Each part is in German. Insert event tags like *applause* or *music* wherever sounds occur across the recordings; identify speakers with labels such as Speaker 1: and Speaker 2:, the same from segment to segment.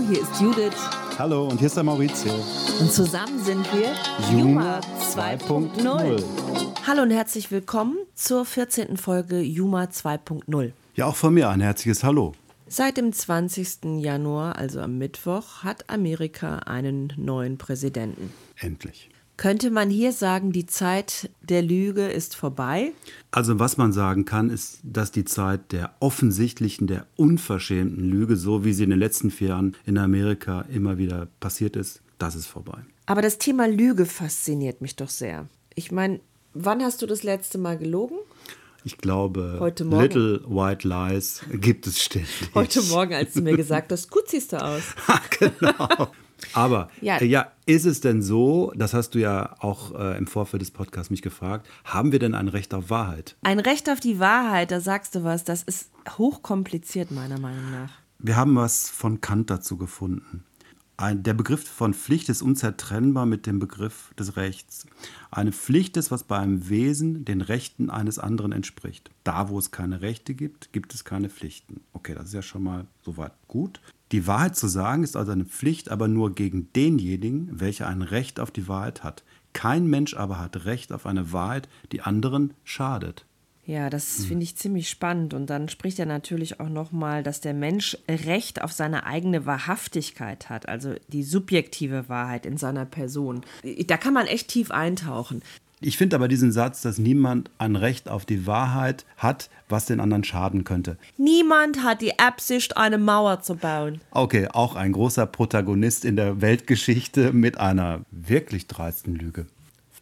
Speaker 1: Hallo, hier ist Judith.
Speaker 2: Hallo, und hier ist der Maurizio.
Speaker 1: Und zusammen sind wir
Speaker 2: Juma
Speaker 1: 2.0. Hallo und herzlich willkommen zur 14. Folge Juma 2.0.
Speaker 2: Ja, auch von mir ein herzliches Hallo.
Speaker 1: Seit dem 20. Januar, also am Mittwoch, hat Amerika einen neuen Präsidenten.
Speaker 2: Endlich.
Speaker 1: Könnte man hier sagen, die Zeit der Lüge ist vorbei?
Speaker 2: Also was man sagen kann, ist, dass die Zeit der offensichtlichen, der unverschämten Lüge, so wie sie in den letzten vier Jahren in Amerika immer wieder passiert ist, das ist vorbei.
Speaker 1: Aber das Thema Lüge fasziniert mich doch sehr. Ich meine, wann hast du das letzte Mal gelogen?
Speaker 2: Ich glaube,
Speaker 1: Heute Morgen.
Speaker 2: Little White Lies gibt es ständig.
Speaker 1: Heute Morgen, als du mir *laughs* gesagt hast, gut siehst du aus. *laughs*
Speaker 2: genau. Aber
Speaker 1: Ja.
Speaker 2: ja. ja, ist es denn so, das hast du ja auch äh, im Vorfeld des Podcasts mich gefragt, haben wir denn ein Recht auf Wahrheit?
Speaker 1: Ein Recht auf die Wahrheit, da sagst du was, das ist hochkompliziert meiner Meinung nach.
Speaker 2: Wir haben was von Kant dazu gefunden. Ein, der Begriff von Pflicht ist unzertrennbar mit dem Begriff des Rechts. Eine Pflicht ist, was bei einem Wesen den Rechten eines anderen entspricht. Da, wo es keine Rechte gibt, gibt es keine Pflichten. Okay, das ist ja schon mal soweit gut. Die Wahrheit zu sagen ist also eine Pflicht, aber nur gegen denjenigen, welcher ein Recht auf die Wahrheit hat. Kein Mensch aber hat Recht auf eine Wahrheit, die anderen schadet.
Speaker 1: Ja,
Speaker 2: Hm.
Speaker 1: das finde ich ziemlich spannend. Und dann spricht er natürlich auch nochmal, dass der Mensch Recht auf seine eigene Wahrhaftigkeit hat, also die subjektive Wahrheit in seiner Person. Da kann man echt tief eintauchen.
Speaker 2: Ich finde aber diesen Satz, dass niemand ein Recht auf die Wahrheit hat, was den anderen schaden könnte.
Speaker 1: Niemand hat die Absicht, eine Mauer zu bauen.
Speaker 2: Okay, auch ein großer Protagonist in der Weltgeschichte mit einer wirklich dreisten Lüge.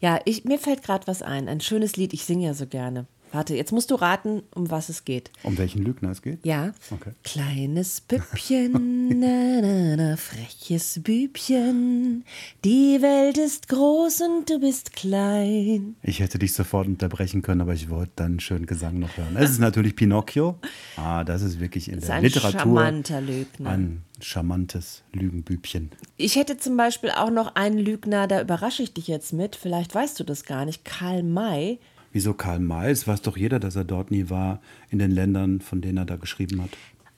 Speaker 1: Ja, ich, mir fällt gerade was ein. Ein schönes Lied, ich singe ja so gerne. Warte, jetzt musst du raten, um was es geht.
Speaker 2: Um welchen Lügner es geht?
Speaker 1: Ja.
Speaker 2: Okay.
Speaker 1: Kleines Püppchen, *laughs* na, na, na, freches Bübchen. Die Welt ist groß und du bist klein.
Speaker 2: Ich hätte dich sofort unterbrechen können, aber ich wollte deinen schönen Gesang noch hören. Es ist natürlich Pinocchio. Ah, das ist wirklich in
Speaker 1: Das ist
Speaker 2: der
Speaker 1: ein
Speaker 2: Literatur
Speaker 1: charmanter Lügner.
Speaker 2: ein charmantes Lügenbübchen.
Speaker 1: Ich hätte zum Beispiel auch noch einen Lügner, da überrasche ich dich jetzt mit. Vielleicht weißt du das gar nicht. Karl May.
Speaker 2: Wieso Karl May? Es weiß doch jeder, dass er dort nie war, in den Ländern, von denen er da geschrieben hat.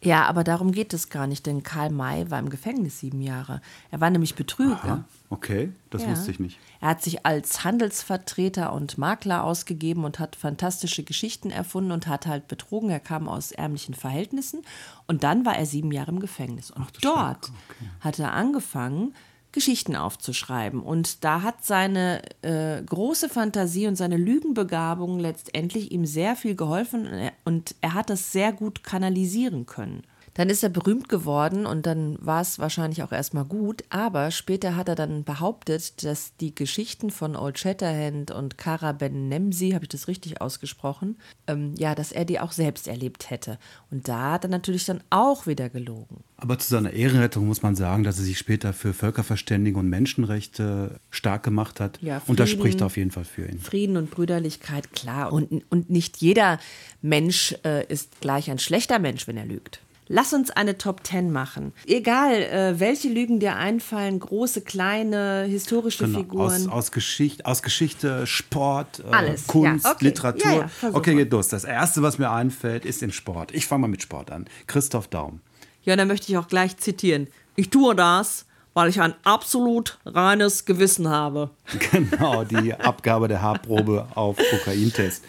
Speaker 1: Ja, aber darum geht es gar nicht, denn Karl May war im Gefängnis sieben Jahre. Er war nämlich Betrüger.
Speaker 2: Ah, okay, das
Speaker 1: Ja.
Speaker 2: wusste ich nicht.
Speaker 1: Er hat sich als Handelsvertreter und Makler ausgegeben und hat fantastische Geschichten erfunden und hat halt betrogen. Er kam aus ärmlichen Verhältnissen und dann war er sieben Jahre im Gefängnis. Und dort hat er angefangen, Geschichten aufzuschreiben. Und da hat seine äh, große Fantasie und seine Lügenbegabung letztendlich ihm sehr viel geholfen und er, und er hat das sehr gut kanalisieren können. Dann ist er berühmt geworden und dann war es wahrscheinlich auch erstmal gut, aber später hat er dann behauptet, dass die Geschichten von Old Shatterhand und Kara Ben Nemsi, habe ich das richtig ausgesprochen, ähm, ja, dass er die auch selbst erlebt hätte. Und da hat er natürlich dann auch wieder gelogen.
Speaker 2: Aber zu seiner Ehrenrettung muss man sagen, dass er sich später für Völkerverständigung und Menschenrechte stark gemacht hat.
Speaker 1: Ja,
Speaker 2: und das
Speaker 1: Frieden.
Speaker 2: spricht auf jeden Fall für ihn.
Speaker 1: Frieden und Brüderlichkeit, klar. Und, und nicht jeder Mensch äh, ist gleich ein schlechter Mensch, wenn er lügt. Lass uns eine Top Ten machen. Egal, äh, welche Lügen dir einfallen, große, kleine, historische
Speaker 2: Genau,
Speaker 1: Figuren.
Speaker 2: aus, aus, Geschichte, aus Geschichte, Sport, äh,
Speaker 1: Alles,
Speaker 2: Kunst,
Speaker 1: ja, okay.
Speaker 2: Literatur.
Speaker 1: Ja, ja,
Speaker 2: okay, geht los. Das erste, was mir einfällt, ist im Sport. Ich fange mal mit Sport an. Christoph Daum.
Speaker 1: Ja, dann möchte ich auch gleich zitieren. Ich tue das, weil ich ein absolut reines Gewissen habe. *laughs*
Speaker 2: Genau, die Abgabe der Haarprobe auf Kokaintest.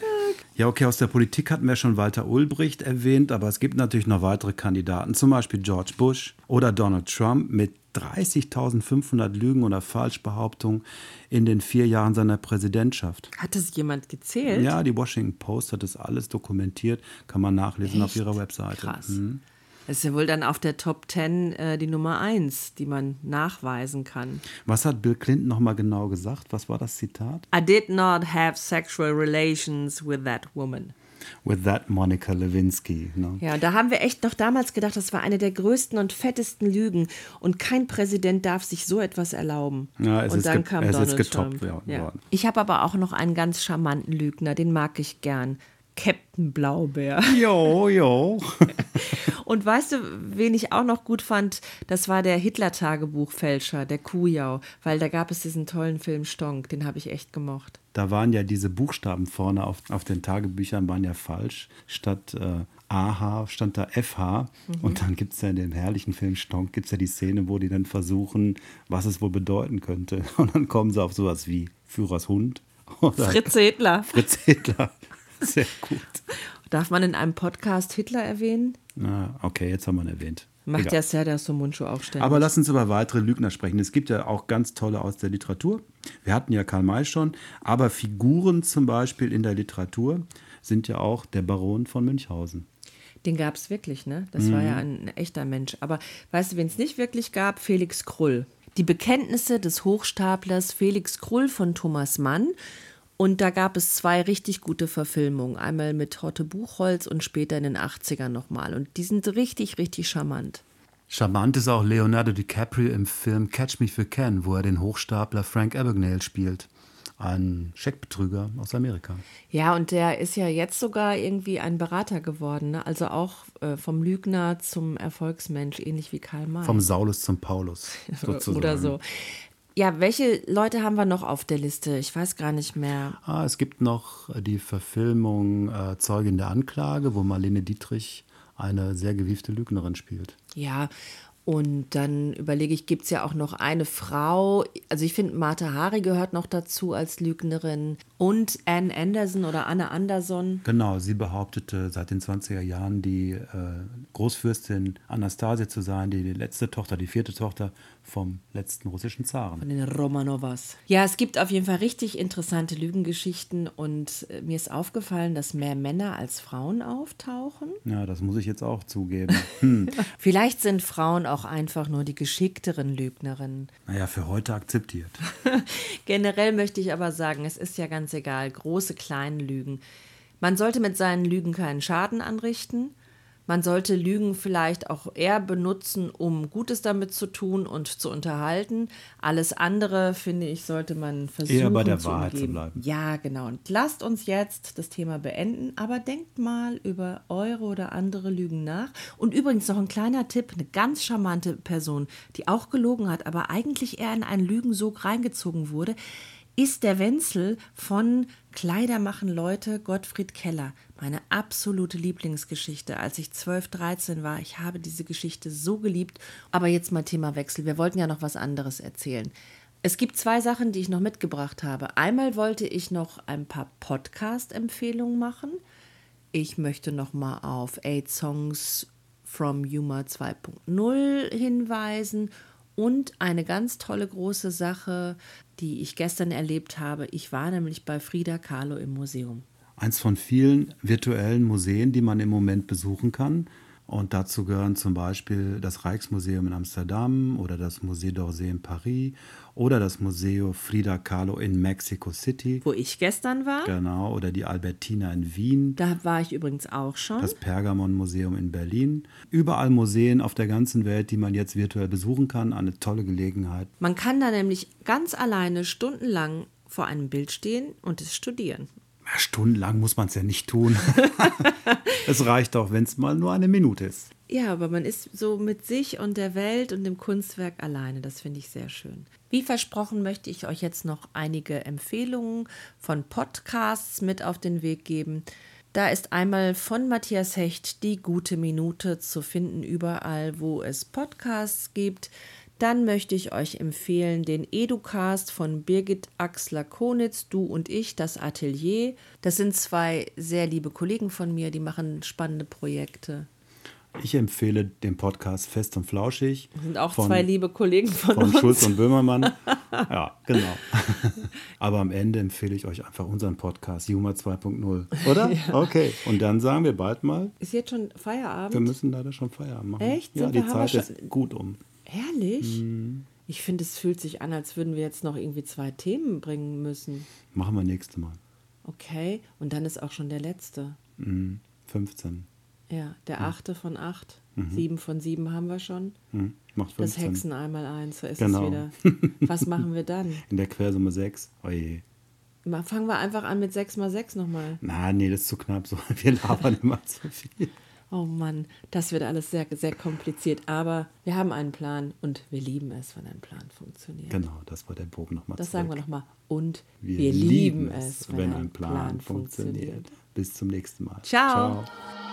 Speaker 2: Ja, okay, aus der Politik hatten wir schon Walter Ulbricht erwähnt, aber es gibt natürlich noch weitere Kandidaten, zum Beispiel George Bush oder Donald Trump mit 30.500 Lügen oder Falschbehauptungen in den vier Jahren seiner Präsidentschaft.
Speaker 1: Hat das jemand gezählt?
Speaker 2: Ja, die Washington Post hat das alles dokumentiert, kann man nachlesen auf
Speaker 1: Echt?
Speaker 2: ihrer Webseite.
Speaker 1: Krass.
Speaker 2: Mhm.
Speaker 1: Das ist ja wohl dann auf der Top Ten äh, die Nummer eins, die man nachweisen kann.
Speaker 2: Was hat Bill Clinton nochmal genau gesagt? Was war das Zitat?
Speaker 1: I did not have sexual relations with that woman.
Speaker 2: With that Monica Lewinsky. Ne?
Speaker 1: Ja, da haben wir echt noch damals gedacht, das war eine der größten und fettesten Lügen. Und kein Präsident darf sich so etwas erlauben.
Speaker 2: Ja, es
Speaker 1: und
Speaker 2: ist
Speaker 1: dann kam
Speaker 2: es ist
Speaker 1: Donald
Speaker 2: getoppt
Speaker 1: Trump.
Speaker 2: worden.
Speaker 1: Ja. Ich habe aber auch noch einen ganz charmanten Lügner, den mag ich gern. Captain Blaubeer. *laughs*
Speaker 2: Jo, jo. *laughs*
Speaker 1: Und weißt du, wen ich auch noch gut fand? Das war der Hitler-Tagebuchfälscher, der Kujau, weil da gab es diesen tollen Film Stonk, den habe ich echt gemocht.
Speaker 2: Da waren ja diese Buchstaben vorne auf, auf den Tagebüchern waren ja falsch. Statt äh, AH stand da FH. Mhm. Und dann gibt es ja in dem herrlichen Film Stonk, gibt es ja die Szene, wo die dann versuchen, was es wohl bedeuten könnte. *laughs* Und dann kommen sie auf sowas wie Führers Hund.
Speaker 1: Oder Fritz Hitler.
Speaker 2: Fritz Hitler. Sehr gut.
Speaker 1: Darf man in einem Podcast Hitler erwähnen?
Speaker 2: Na, okay, jetzt haben wir ihn erwähnt.
Speaker 1: Macht Egal. ja Serdar Somuncu auch ständig.
Speaker 2: Aber lass uns über weitere Lügner sprechen. Es gibt ja auch ganz tolle aus der Literatur. Wir hatten ja Karl May schon, aber Figuren zum Beispiel in der Literatur sind ja auch der Baron von Münchhausen.
Speaker 1: Den gab es wirklich, ne? Das mhm. war ja ein, ein echter Mensch. Aber weißt du, wen es nicht wirklich gab? Felix Krull. Die Bekenntnisse des Hochstaplers Felix Krull von Thomas Mann und da gab es zwei richtig gute Verfilmungen. Einmal mit Horte Buchholz und später in den 80ern nochmal. Und die sind richtig, richtig charmant.
Speaker 2: Charmant ist auch Leonardo DiCaprio im Film Catch Me If You Can, wo er den Hochstapler Frank Abagnale spielt. Ein Scheckbetrüger aus Amerika.
Speaker 1: Ja, und der ist ja jetzt sogar irgendwie ein Berater geworden. Ne? Also auch äh, vom Lügner zum Erfolgsmensch, ähnlich wie Karl May.
Speaker 2: Vom Saulus zum Paulus.
Speaker 1: Sozusagen. *laughs* Oder so. Ja, welche Leute haben wir noch auf der Liste? Ich weiß gar nicht mehr.
Speaker 2: Ah, es gibt noch die Verfilmung äh, Zeugin der Anklage, wo Marlene Dietrich eine sehr gewiefte Lügnerin spielt.
Speaker 1: Ja, und dann überlege ich, gibt es ja auch noch eine Frau, also ich finde, Martha Hari gehört noch dazu als Lügnerin und Anne Anderson oder Anne Anderson.
Speaker 2: Genau, sie behauptete seit den 20er Jahren die äh, Großfürstin Anastasia zu sein, die, die letzte Tochter, die vierte Tochter vom letzten russischen Zaren.
Speaker 1: Von den Romanovas. Ja, es gibt auf jeden Fall richtig interessante Lügengeschichten und äh, mir ist aufgefallen, dass mehr Männer als Frauen auftauchen.
Speaker 2: Ja, das muss ich jetzt auch zugeben. *laughs*
Speaker 1: Hm. Vielleicht sind Frauen auch einfach nur die geschickteren Lügnerinnen.
Speaker 2: Naja, für heute akzeptiert. *laughs*
Speaker 1: Generell möchte ich aber sagen, es ist ja ganz egal, große, kleine Lügen. Man sollte mit seinen Lügen keinen Schaden anrichten. Man sollte Lügen vielleicht auch eher benutzen, um Gutes damit zu tun und zu unterhalten. Alles andere, finde ich, sollte man versuchen eher
Speaker 2: bei der
Speaker 1: zu
Speaker 2: Wahrheit umgeben. zu bleiben.
Speaker 1: Ja, genau. Und lasst uns jetzt das Thema beenden, aber denkt mal über eure oder andere Lügen nach. Und übrigens noch ein kleiner Tipp, eine ganz charmante Person, die auch gelogen hat, aber eigentlich eher in einen Lügensog reingezogen wurde ist der Wenzel von Kleider machen Leute Gottfried Keller. Meine absolute Lieblingsgeschichte, als ich 12, 13 war. Ich habe diese Geschichte so geliebt. Aber jetzt mal Thema Wechsel. Wir wollten ja noch was anderes erzählen. Es gibt zwei Sachen, die ich noch mitgebracht habe. Einmal wollte ich noch ein paar Podcast-Empfehlungen machen. Ich möchte noch mal auf 8 Songs from Yuma 2.0 hinweisen und eine ganz tolle große Sache, die ich gestern erlebt habe. Ich war nämlich bei Frida Kahlo im Museum.
Speaker 2: Eins von vielen virtuellen Museen, die man im Moment besuchen kann. Und dazu gehören zum Beispiel das Rijksmuseum in Amsterdam oder das Musée d'Orsay in Paris oder das Museum Frida Kahlo in Mexico City.
Speaker 1: Wo ich gestern war.
Speaker 2: Genau, oder die Albertina in Wien.
Speaker 1: Da war ich übrigens auch schon.
Speaker 2: Das Pergamon-Museum in Berlin. Überall Museen auf der ganzen Welt, die man jetzt virtuell besuchen kann. Eine tolle Gelegenheit.
Speaker 1: Man kann da nämlich ganz alleine stundenlang vor einem Bild stehen und es studieren.
Speaker 2: Stundenlang muss man es ja nicht tun. *laughs* es reicht auch, wenn es mal nur eine Minute ist.
Speaker 1: Ja, aber man ist so mit sich und der Welt und dem Kunstwerk alleine. Das finde ich sehr schön. Wie versprochen möchte ich euch jetzt noch einige Empfehlungen von Podcasts mit auf den Weg geben. Da ist einmal von Matthias Hecht die gute Minute zu finden, überall, wo es Podcasts gibt. Dann möchte ich euch empfehlen den Educast von Birgit Axler-Konitz, du und ich, das Atelier. Das sind zwei sehr liebe Kollegen von mir, die machen spannende Projekte.
Speaker 2: Ich empfehle den Podcast Fest und Flauschig.
Speaker 1: Das sind auch von, zwei liebe Kollegen von,
Speaker 2: von
Speaker 1: uns.
Speaker 2: Schulz und Böhmermann. *laughs* ja, genau. *laughs* Aber am Ende empfehle ich euch einfach unseren Podcast Juma 2.0, oder? *laughs* Ja. Okay. Und dann sagen wir bald mal.
Speaker 1: Ist jetzt schon Feierabend?
Speaker 2: Wir müssen leider schon Feierabend machen.
Speaker 1: Echt?
Speaker 2: Ja, die Zeit ist gut um.
Speaker 1: Ehrlich? Mhm. Ich finde, es fühlt sich an, als würden wir jetzt noch irgendwie zwei Themen bringen müssen.
Speaker 2: Machen wir nächste Mal.
Speaker 1: Okay, und dann ist auch schon der letzte.
Speaker 2: Mhm. 15.
Speaker 1: Ja, der mhm. achte von acht. Mhm. Sieben von sieben haben wir schon.
Speaker 2: Mhm. Macht 15.
Speaker 1: Das Hexen einmal eins, so ist
Speaker 2: genau.
Speaker 1: es wieder. *laughs* Was machen wir dann?
Speaker 2: In der Quersumme sechs. Oje.
Speaker 1: Fangen wir einfach an mit 6 mal 6 nochmal.
Speaker 2: Na, nee, das ist zu knapp. So, *laughs* wir labern immer zu viel.
Speaker 1: Oh Mann, das wird alles sehr, sehr kompliziert. Aber wir haben einen Plan und wir lieben es, wenn ein Plan funktioniert.
Speaker 2: Genau, das war der Bogen nochmal
Speaker 1: Das sagen wir nochmal. Und wir, wir lieben es,
Speaker 2: wenn, wenn ein Plan, Plan funktioniert. funktioniert. Bis zum nächsten Mal.
Speaker 1: Ciao. Ciao.